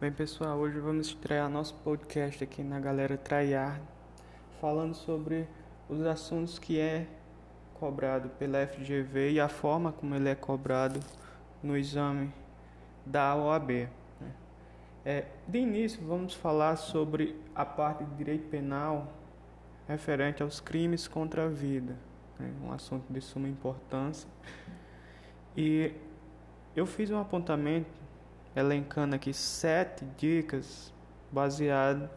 Bem, pessoal, hoje vamos estrear nosso podcast aqui na Galera Traiar, falando sobre os assuntos que é cobrado pela FGV e a forma como ele é cobrado no exame da OAB. Né? É, de início, vamos falar sobre a parte de direito penal referente aos crimes contra a vida, né? um assunto de suma importância. E eu fiz um apontamento elencando aqui sete dicas baseado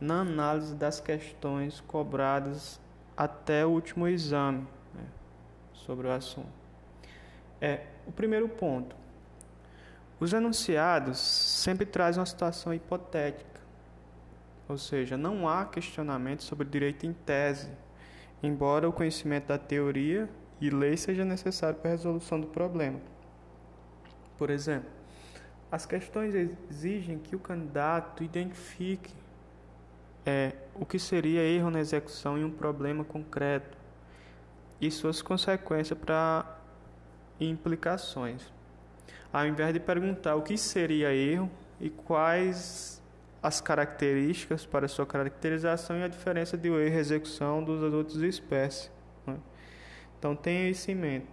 na análise das questões cobradas até o último exame né, sobre o assunto. É o primeiro ponto. Os enunciados sempre trazem uma situação hipotética, ou seja, não há questionamento sobre direito em tese, embora o conhecimento da teoria e lei seja necessário para a resolução do problema. Por exemplo, as questões exigem que o candidato identifique é, o que seria erro na execução em um problema concreto e suas consequências para implicações. Ao invés de perguntar o que seria erro e quais as características para sua caracterização e a diferença de erro e execução dos outras espécies. Né? Então tenha isso em mente.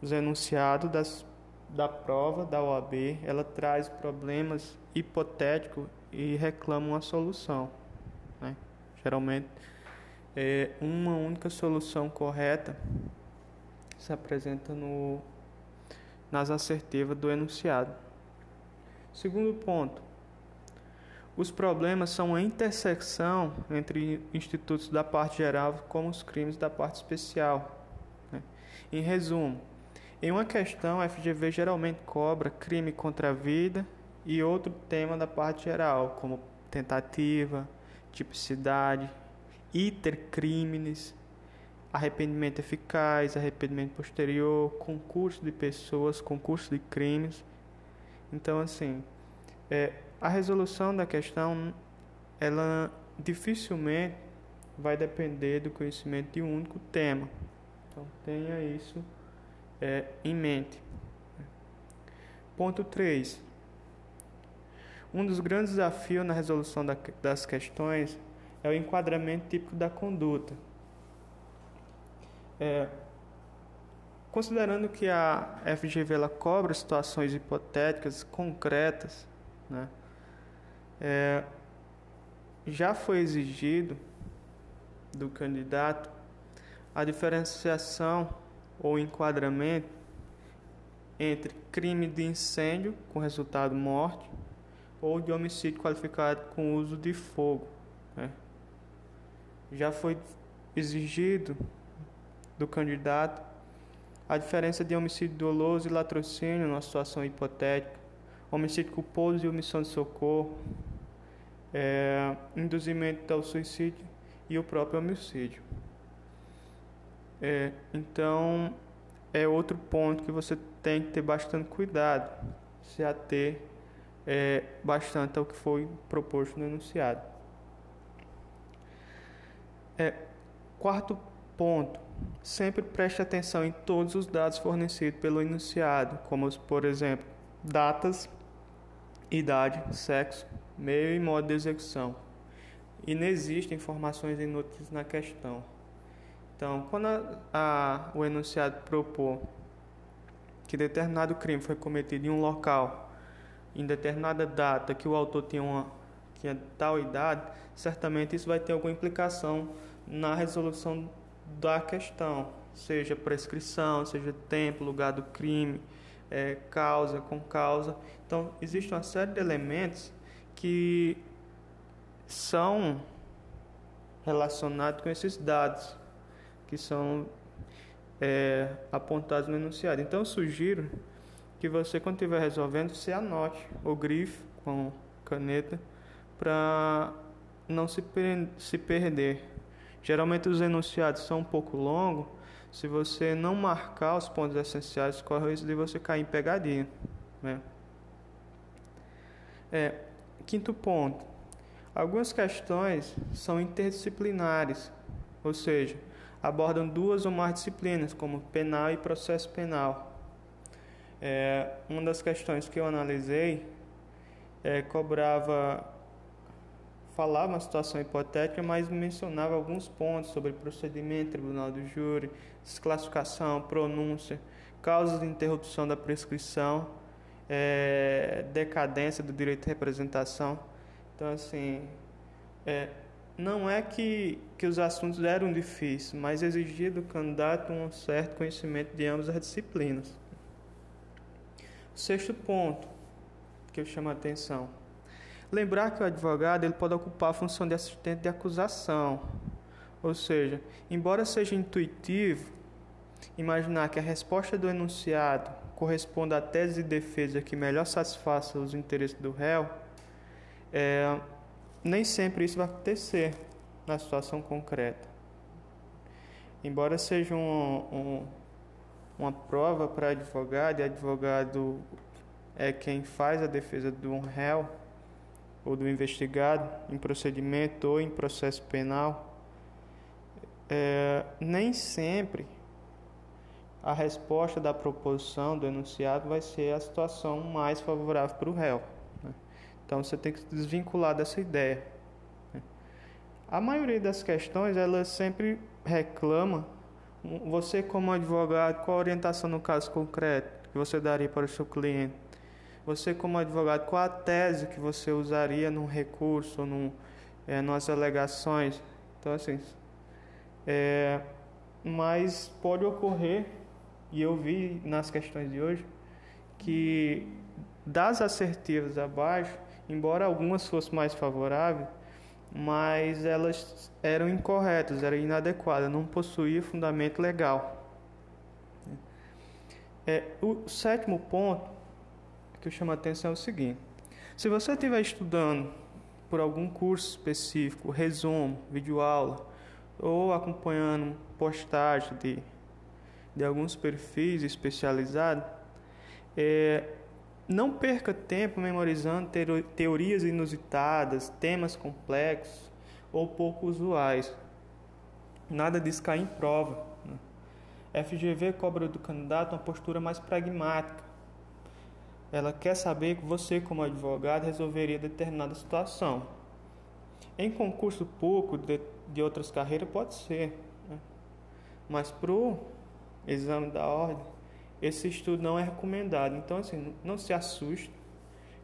Os enunciados das da prova da OAB, ela traz problemas hipotéticos e reclama uma solução. Né? Geralmente, é, uma única solução correta se apresenta no, nas assertivas do enunciado. Segundo ponto, os problemas são a intersecção entre institutos da parte geral como os crimes da parte especial. Né? Em resumo, em uma questão, a FGV geralmente cobra crime contra a vida e outro tema da parte geral, como tentativa, tipicidade, iter crimes, arrependimento eficaz, arrependimento posterior, concurso de pessoas, concurso de crimes. Então, assim, é, a resolução da questão, ela dificilmente vai depender do conhecimento de um único tema. Então, tenha isso é, em mente. Ponto 3. Um dos grandes desafios na resolução da, das questões é o enquadramento típico da conduta. É, considerando que a FGV ela cobra situações hipotéticas concretas, né, é, já foi exigido do candidato a diferenciação ou enquadramento entre crime de incêndio com resultado morte ou de homicídio qualificado com uso de fogo. Né? Já foi exigido do candidato a diferença de homicídio doloso e latrocínio numa situação hipotética, homicídio culposo e omissão de socorro, é, induzimento ao suicídio e o próprio homicídio. É, então, é outro ponto que você tem que ter bastante cuidado, se ater é, bastante ao que foi proposto no enunciado. É, quarto ponto, sempre preste atenção em todos os dados fornecidos pelo enunciado, como por exemplo, datas, idade, sexo, meio e modo de execução. E não existem informações inúteis na questão. Então, quando a, a, o enunciado propor que determinado crime foi cometido em um local, em determinada data, que o autor tinha, uma, tinha tal idade, certamente isso vai ter alguma implicação na resolução da questão, seja prescrição, seja tempo, lugar do crime, é, causa com causa. Então, existe uma série de elementos que são relacionados com esses dados que são é, apontados no enunciado. Então, sugiro que você, quando estiver resolvendo, você anote o grife com caneta para não se, se perder. Geralmente os enunciados são um pouco longos. Se você não marcar os pontos essenciais, corre o risco de você cair em pegadinha. Né? É, quinto ponto. Algumas questões são interdisciplinares, ou seja, abordam duas ou mais disciplinas, como penal e processo penal. É, uma das questões que eu analisei é, cobrava, falava uma situação hipotética, mas mencionava alguns pontos sobre procedimento, tribunal do júri, desclassificação, pronúncia, causas de interrupção da prescrição, é, decadência do direito de representação. Então, assim, é, não é que, que os assuntos eram difíceis, mas exigia do candidato um certo conhecimento de ambas as disciplinas. Sexto ponto que eu chamo a atenção. Lembrar que o advogado ele pode ocupar a função de assistente de acusação. Ou seja, embora seja intuitivo imaginar que a resposta do enunciado corresponda à tese de defesa que melhor satisfaça os interesses do réu, é, nem sempre isso vai acontecer na situação concreta. Embora seja um, um, uma prova para advogado, e advogado é quem faz a defesa de um réu ou do investigado em procedimento ou em processo penal, é, nem sempre a resposta da proposição do enunciado vai ser a situação mais favorável para o réu. Então você tem que se desvincular dessa ideia. Né? A maioria das questões ela sempre reclama você como advogado qual a orientação no caso concreto que você daria para o seu cliente. Você como advogado qual a tese que você usaria num recurso, num, é, nas alegações. Então assim, é, mas pode ocorrer e eu vi nas questões de hoje que das assertivas abaixo, embora algumas fossem mais favoráveis, mas elas eram incorretas, eram inadequadas, não possuíam fundamento legal. É, o sétimo ponto que eu chamo a atenção é o seguinte: se você estiver estudando por algum curso específico, resumo, videoaula, ou acompanhando postagem de de alguns perfis especializados, é, não perca tempo memorizando teorias inusitadas, temas complexos ou pouco usuais. Nada disso cai em prova. Né? FGV cobra do candidato uma postura mais pragmática. Ela quer saber que você, como advogado, resolveria determinada situação. Em concurso público de, de outras carreiras, pode ser. Né? Mas para o exame da ordem, esse estudo não é recomendado. Então, assim, não se assuste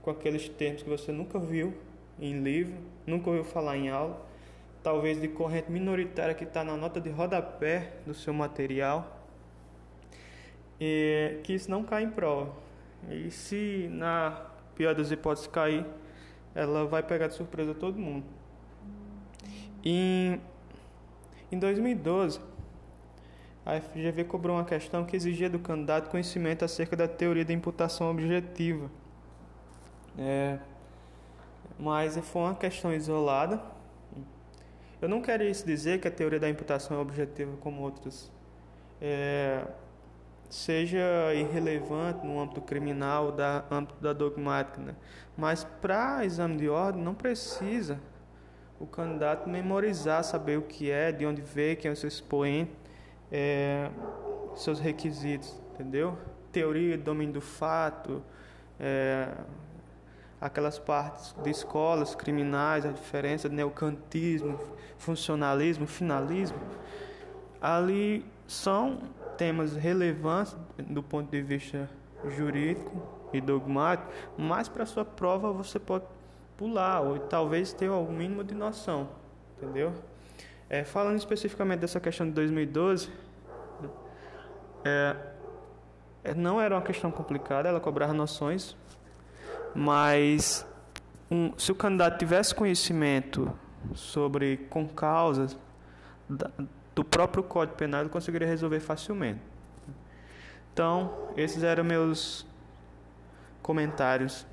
com aqueles termos que você nunca viu em livro, nunca ouviu falar em aula, talvez de corrente minoritária que está na nota de rodapé do seu material, e que isso não cai em prova. E se na pior das hipóteses cair, ela vai pegar de surpresa todo mundo. Em, em 2012, a FGV cobrou uma questão que exigia do candidato conhecimento acerca da teoria da imputação objetiva. É, mas foi uma questão isolada. Eu não quero isso dizer que a teoria da imputação é objetiva como outras é, seja irrelevante no âmbito criminal, da âmbito da dogmática, né? Mas para exame de ordem não precisa o candidato memorizar, saber o que é, de onde veio, quem é o seu expoente é, seus requisitos, entendeu? Teoria, domínio do fato, é, aquelas partes de escolas criminais, a diferença neocantismo, funcionalismo, finalismo, ali são temas relevantes do ponto de vista jurídico e dogmático, mas para sua prova você pode pular ou talvez ter o mínimo de noção, entendeu? É, falando especificamente dessa questão de 2012, é, é, não era uma questão complicada, ela cobrava noções, mas um, se o candidato tivesse conhecimento sobre com causas da, do próprio Código Penal, ele conseguiria resolver facilmente. Então, esses eram meus comentários.